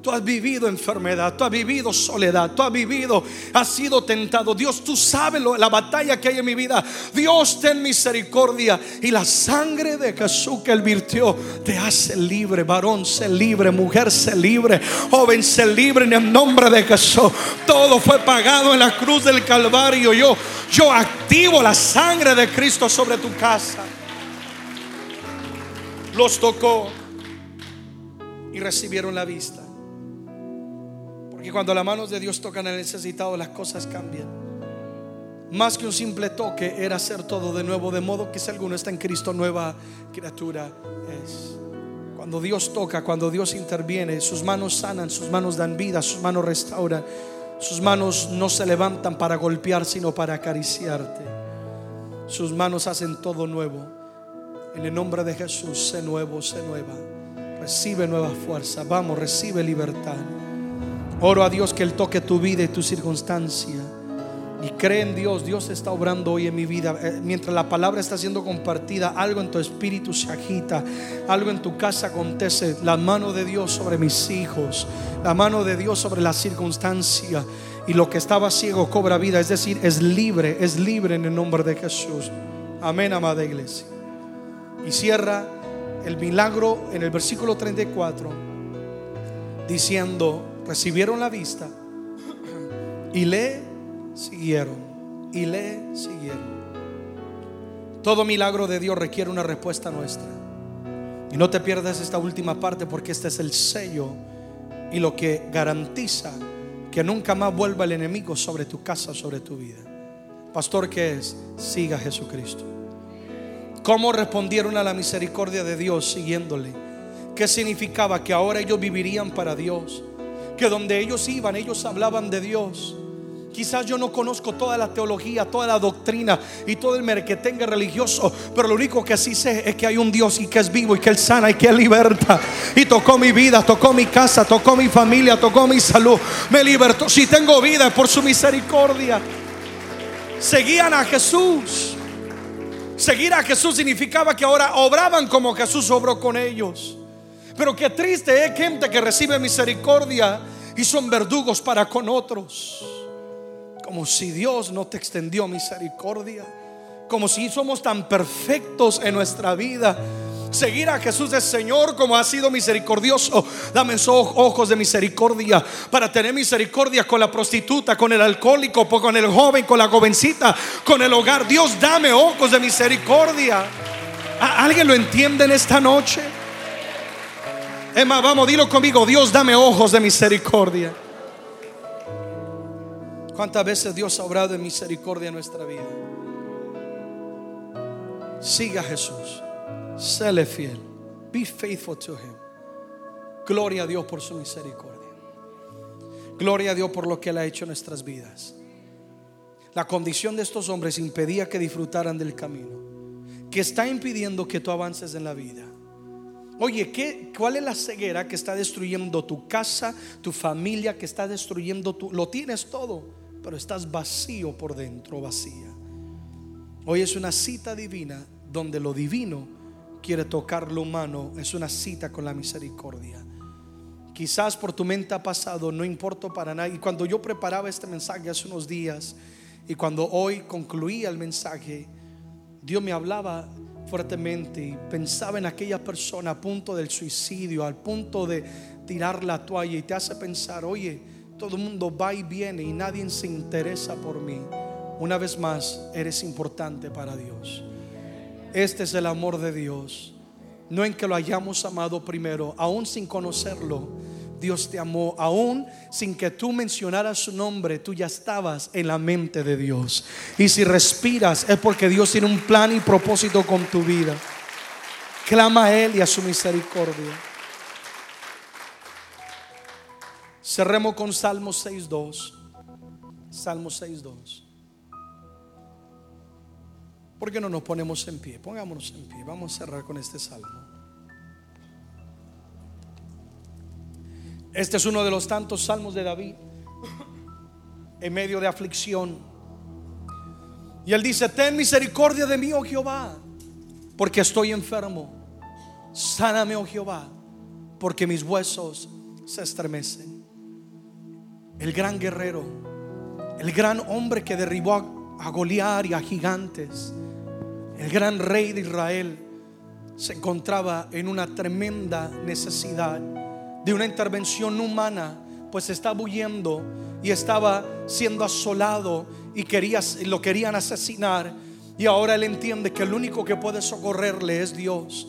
Tú has vivido enfermedad, tú has vivido soledad, tú has vivido, has sido tentado. Dios, tú sabes la batalla que hay en mi vida. Dios, ten misericordia. Y la sangre de Jesús que él virtió te hace libre. Varón, sé libre. Mujer, sé libre. Joven, sé libre en el nombre de Jesús. Todo fue pagado en la cruz del Calvario. Yo, yo activo la sangre de Cristo sobre tu casa los tocó y recibieron la vista. Porque cuando las manos de Dios tocan al necesitado, las cosas cambian. Más que un simple toque era hacer todo de nuevo, de modo que si alguno está en Cristo, nueva criatura es. Cuando Dios toca, cuando Dios interviene, sus manos sanan, sus manos dan vida, sus manos restauran. Sus manos no se levantan para golpear, sino para acariciarte. Sus manos hacen todo nuevo. En el nombre de Jesús, sé nuevo, sé nueva. Recibe nueva fuerza. Vamos, recibe libertad. Oro a Dios que Él toque tu vida y tu circunstancia. Y cree en Dios, Dios está obrando hoy en mi vida. Eh, mientras la palabra está siendo compartida, algo en tu espíritu se agita, algo en tu casa acontece. La mano de Dios sobre mis hijos, la mano de Dios sobre la circunstancia. Y lo que estaba ciego cobra vida, es decir, es libre, es libre en el nombre de Jesús. Amén, amada iglesia. Y cierra el milagro en el versículo 34, diciendo, recibieron la vista y le siguieron y le siguieron. Todo milagro de Dios requiere una respuesta nuestra. Y no te pierdas esta última parte porque este es el sello y lo que garantiza que nunca más vuelva el enemigo sobre tu casa, sobre tu vida. Pastor, ¿qué es? Siga a Jesucristo. ¿Cómo respondieron a la misericordia de Dios siguiéndole? ¿Qué significaba? Que ahora ellos vivirían para Dios. Que donde ellos iban, ellos hablaban de Dios Quizás yo no conozco toda la teología, toda la doctrina y todo el merquetengue religioso, pero lo único que sí sé es que hay un Dios y que es vivo y que Él sana y que Él liberta. Y tocó mi vida, tocó mi casa, tocó mi familia, tocó mi salud, me libertó. Si tengo vida es por su misericordia. Seguían a Jesús. Seguir a Jesús significaba que ahora obraban como Jesús obró con ellos. Pero qué triste es gente que recibe misericordia y son verdugos para con otros como si Dios no te extendió misericordia, como si somos tan perfectos en nuestra vida. Seguir a Jesús de Señor como ha sido misericordioso. Dame esos ojos de misericordia para tener misericordia con la prostituta, con el alcohólico, con el joven, con la jovencita, con el hogar. Dios, dame ojos de misericordia. ¿Alguien lo entiende en esta noche? Emma, vamos, dilo conmigo. Dios, dame ojos de misericordia. ¿Cuántas veces Dios ha obrado en misericordia en nuestra vida? Siga a Jesús. Séle fiel. Be faithful to Him. Gloria a Dios por su misericordia. Gloria a Dios por lo que Él ha hecho en nuestras vidas. La condición de estos hombres impedía que disfrutaran del camino, que está impidiendo que tú avances en la vida. Oye, ¿qué, ¿cuál es la ceguera que está destruyendo tu casa, tu familia, que está destruyendo tu... Lo tienes todo pero estás vacío por dentro, vacía. Hoy es una cita divina donde lo divino quiere tocar lo humano, es una cita con la misericordia. Quizás por tu mente ha pasado, no importa para nada. Y cuando yo preparaba este mensaje hace unos días y cuando hoy concluía el mensaje, Dios me hablaba fuertemente y pensaba en aquella persona a punto del suicidio, al punto de tirar la toalla y te hace pensar, oye, todo el mundo va y viene y nadie se interesa por mí. Una vez más, eres importante para Dios. Este es el amor de Dios. No en que lo hayamos amado primero, aún sin conocerlo. Dios te amó, aún sin que tú mencionaras su nombre, tú ya estabas en la mente de Dios. Y si respiras es porque Dios tiene un plan y propósito con tu vida. Clama a Él y a su misericordia. Cerremos con Salmo 6.2. Salmo 6.2. ¿Por qué no nos ponemos en pie? Pongámonos en pie. Vamos a cerrar con este salmo. Este es uno de los tantos salmos de David en medio de aflicción. Y él dice, ten misericordia de mí, oh Jehová, porque estoy enfermo. Sáname, oh Jehová, porque mis huesos se estremecen el gran guerrero, el gran hombre que derribó a, Goliat y a gigantes, el gran rey de Israel, se encontraba en una tremenda necesidad de una intervención humana, pues estaba huyendo y estaba siendo asolado y quería, lo querían asesinar. Y ahora él entiende que el único que puede socorrerle es Dios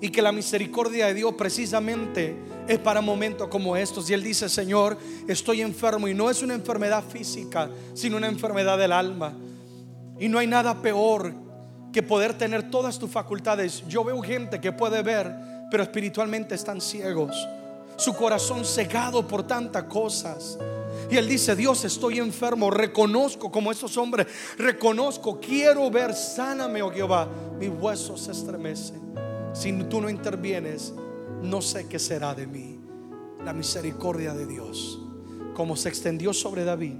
y que la misericordia de Dios precisamente es para momentos como estos. Y él dice, Señor, estoy enfermo y no es una enfermedad física, sino una enfermedad del alma. Y no hay nada peor que poder tener todas tus facultades. Yo veo gente que puede ver, pero espiritualmente están ciegos. su corazón cegado por tantas cosas. Y él dice, Dios, estoy enfermo, reconozco como esos hombres, reconozco, quiero ver, sáname, oh Jehová, mis huesos se estremecen. Si tú no intervienes, no sé qué será de mí. La misericordia de Dios, como se extendió sobre David,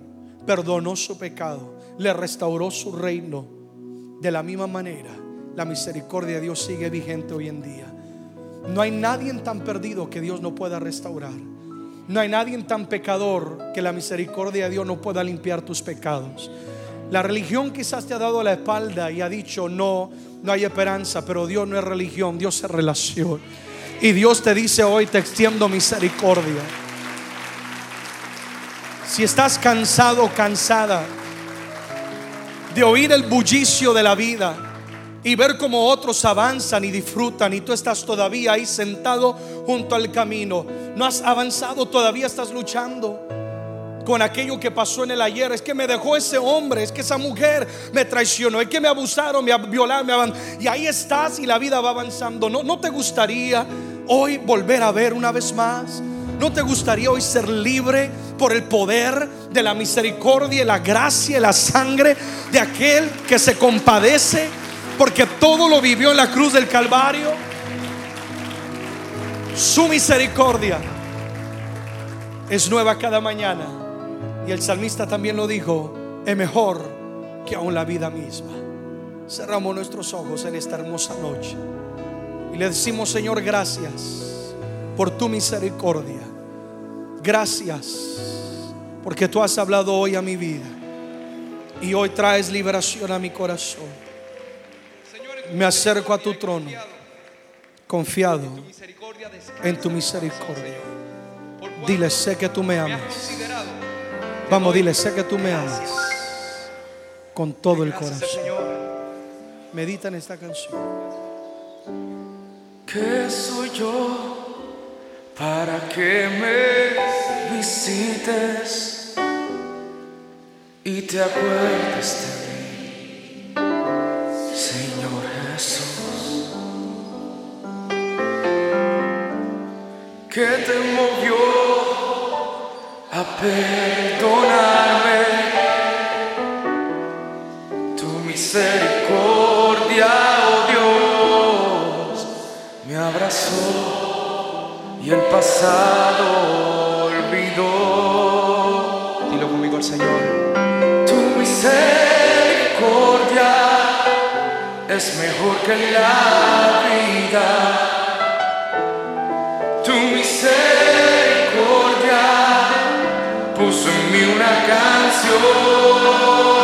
perdonó su pecado, le restauró su reino. De la misma manera, la misericordia de Dios sigue vigente hoy en día. No hay nadie tan perdido que Dios no pueda restaurar. No hay nadie tan pecador que la misericordia de Dios no pueda limpiar tus pecados. La religión quizás te ha dado la espalda y ha dicho, no, no hay esperanza, pero Dios no es religión, Dios es relación. Y Dios te dice hoy, te extiendo misericordia. Si estás cansado cansada de oír el bullicio de la vida y ver cómo otros avanzan y disfrutan y tú estás todavía ahí sentado junto al camino, no has avanzado, todavía estás luchando con aquello que pasó en el ayer. Es que me dejó ese hombre, es que esa mujer me traicionó, es que me abusaron, me violaron, me Y ahí estás y la vida va avanzando. ¿No, ¿No te gustaría hoy volver a ver una vez más? ¿No te gustaría hoy ser libre por el poder de la misericordia, la gracia y la sangre de aquel que se compadece? Porque todo lo vivió en la cruz del Calvario su misericordia es nueva cada mañana. Y el salmista también lo dijo, es mejor que aún la vida misma. Cerramos nuestros ojos en esta hermosa noche y le decimos, Señor, gracias por tu misericordia. Gracias porque tú has hablado hoy a mi vida y hoy traes liberación a mi corazón. Me acerco a tu trono confiado en tu misericordia. Dile, sé que tú me amas. Vamos, dile, sé que tú me amas con todo el corazón. Medita en esta canción. ¿Qué soy yo para que me visites y te acuerdes de mí, Señor Jesús? que te movió a perdonarme. Tu misericordia, oh Dios, me abrazó y el pasado olvidó. Dilo conmigo al Señor. Tu misericordia es mejor que la vida tu misericordia puso en mí una canción.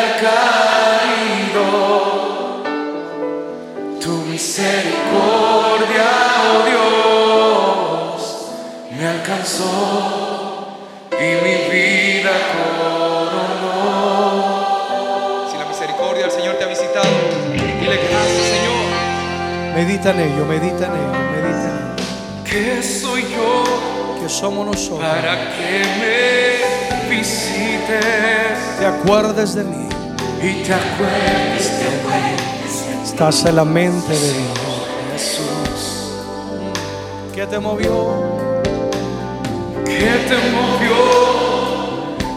El caído. Tu misericordia, oh Dios, me alcanzó y mi vida Medita en ello, medita en ello, medita en ello. ¿Qué soy yo? Que somos nosotros. Para que me visites. Te acuerdes de mí. Y te acuerdes de mí. Estás en la mente de Dios. Jesús. ¿Qué te movió? ¿Qué te movió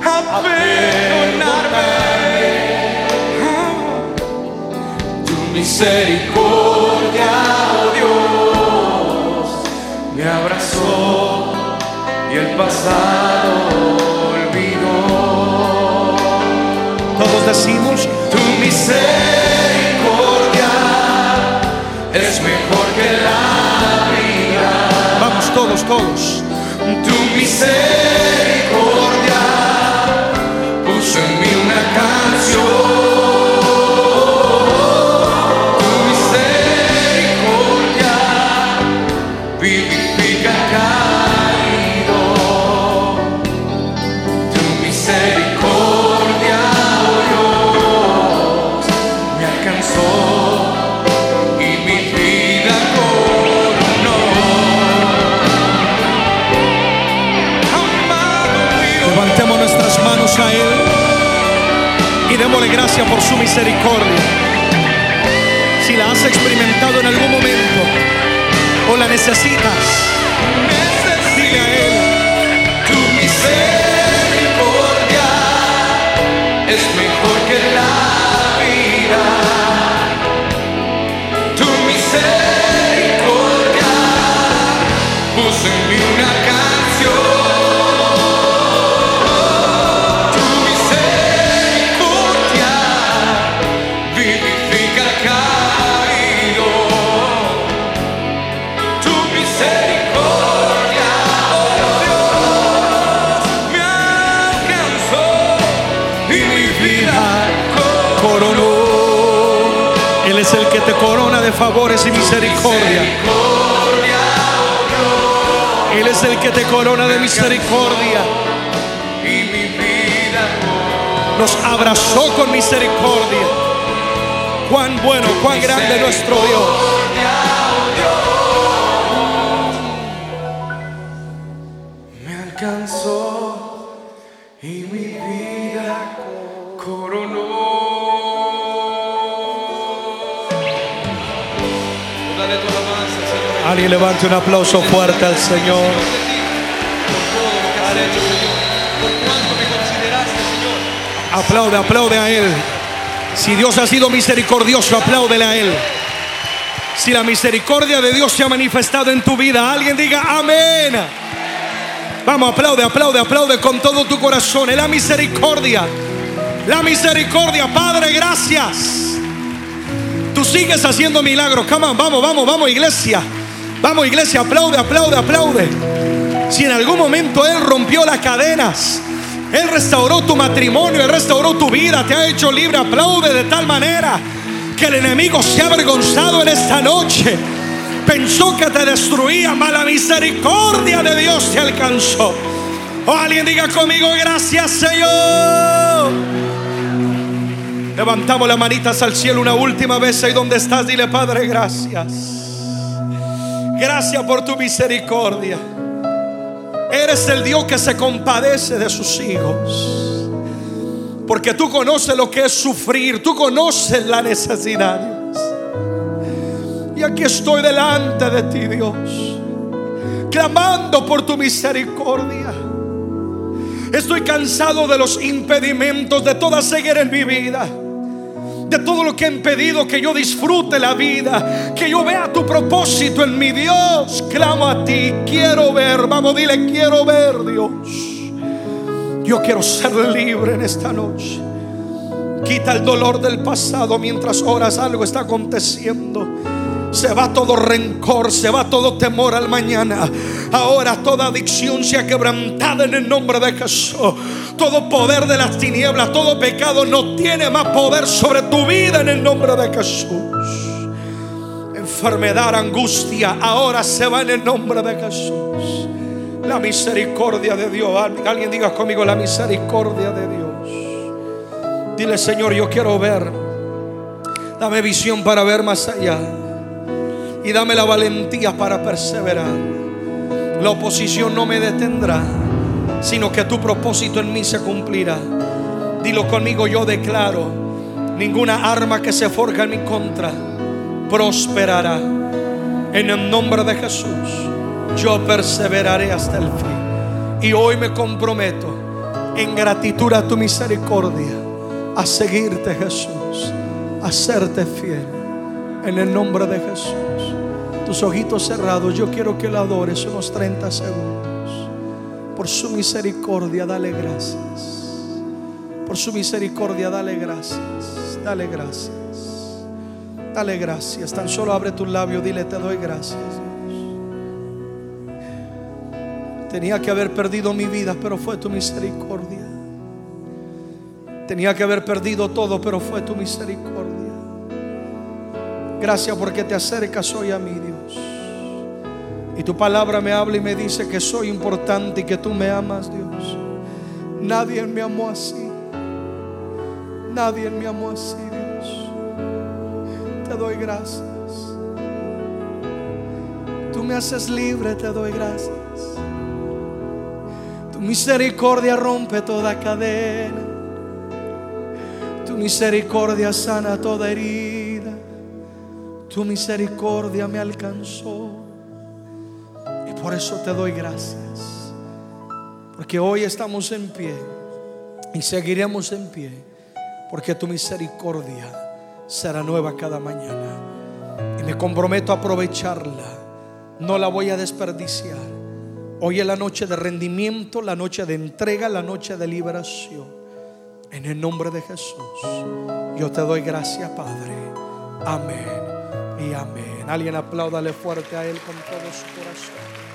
a, perdonarme? misericordia, oh Dios, me abrazó y el pasado Tu misericordia es mejor que la vida. Vamos todos, todos. Tu misericordia por su misericordia. la has experimentado en algún momento o la necesitas, dile a Él. Favores y misericordia. Él es el que te corona de misericordia. Nos abrazó con misericordia. Cuán bueno, cuán grande nuestro Dios. Alguien levante un aplauso fuerte al Señor. Aplaude, aplaude a Él. Si Dios ha sido misericordioso, apláudele a Él. Si la misericordia de Dios se ha manifestado en tu vida, alguien diga amén. Vamos, aplaude, aplaude, aplaude con todo tu corazón. Es la misericordia. La misericordia, Padre, gracias. Tú sigues haciendo milagros. Come vamos, vamos, vamos, iglesia. Vamos, iglesia, aplaude, aplaude, aplaude. Si en algún momento Él rompió las cadenas, Él restauró tu matrimonio, Él restauró tu vida, te ha hecho libre, aplaude de tal manera que el enemigo se ha avergonzado en esta noche. Pensó que te destruía, mas la misericordia de Dios te alcanzó. O alguien diga conmigo, gracias Señor. Levantamos las manitas al cielo una última vez ahí donde estás. Dile, Padre, gracias. Gracias por tu misericordia. Eres el Dios que se compadece de sus hijos. Porque tú conoces lo que es sufrir. Tú conoces la necesidad. Y aquí estoy delante de ti, Dios. Clamando por tu misericordia. Estoy cansado de los impedimentos, de toda ceguera en mi vida. De todo lo que ha impedido que yo disfrute la vida, que yo vea tu propósito en mi Dios. Clamo a ti, quiero ver, vamos, dile, quiero ver, Dios. Yo quiero ser libre en esta noche. Quita el dolor del pasado mientras oras algo está aconteciendo. Se va todo rencor, se va todo temor al mañana. Ahora toda adicción se ha quebrantada en el nombre de Jesús. Todo poder de las tinieblas, todo pecado no tiene más poder sobre tu vida en el nombre de Jesús. Enfermedad, angustia, ahora se va en el nombre de Jesús. La misericordia de Dios. Alguien diga conmigo la misericordia de Dios. Dile, Señor, yo quiero ver. Dame visión para ver más allá. Y dame la valentía para perseverar. La oposición no me detendrá, sino que tu propósito en mí se cumplirá. Dilo conmigo, yo declaro, ninguna arma que se forja en mi contra prosperará. En el nombre de Jesús, yo perseveraré hasta el fin. Y hoy me comprometo en gratitud a tu misericordia a seguirte Jesús, a serte fiel. En el nombre de Jesús. Tus ojitos cerrados, yo quiero que lo adores unos 30 segundos. Por su misericordia, dale gracias. Por su misericordia, dale gracias. Dale gracias. Dale gracias. Tan solo abre tu labio, dile, te doy gracias. Tenía que haber perdido mi vida, pero fue tu misericordia. Tenía que haber perdido todo, pero fue tu misericordia. Gracias porque te acercas hoy a mí, Dios. Y tu palabra me habla y me dice que soy importante y que tú me amas, Dios. Nadie me amó así. Nadie me amó así, Dios. Te doy gracias. Tú me haces libre, te doy gracias. Tu misericordia rompe toda cadena. Tu misericordia sana toda herida. Tu misericordia me alcanzó. Y por eso te doy gracias. Porque hoy estamos en pie y seguiremos en pie. Porque tu misericordia será nueva cada mañana. Y me comprometo a aprovecharla. No la voy a desperdiciar. Hoy es la noche de rendimiento, la noche de entrega, la noche de liberación. En el nombre de Jesús, yo te doy gracias, Padre. Amén y amén. Alguien apláudale fuerte a Él con todo su corazón.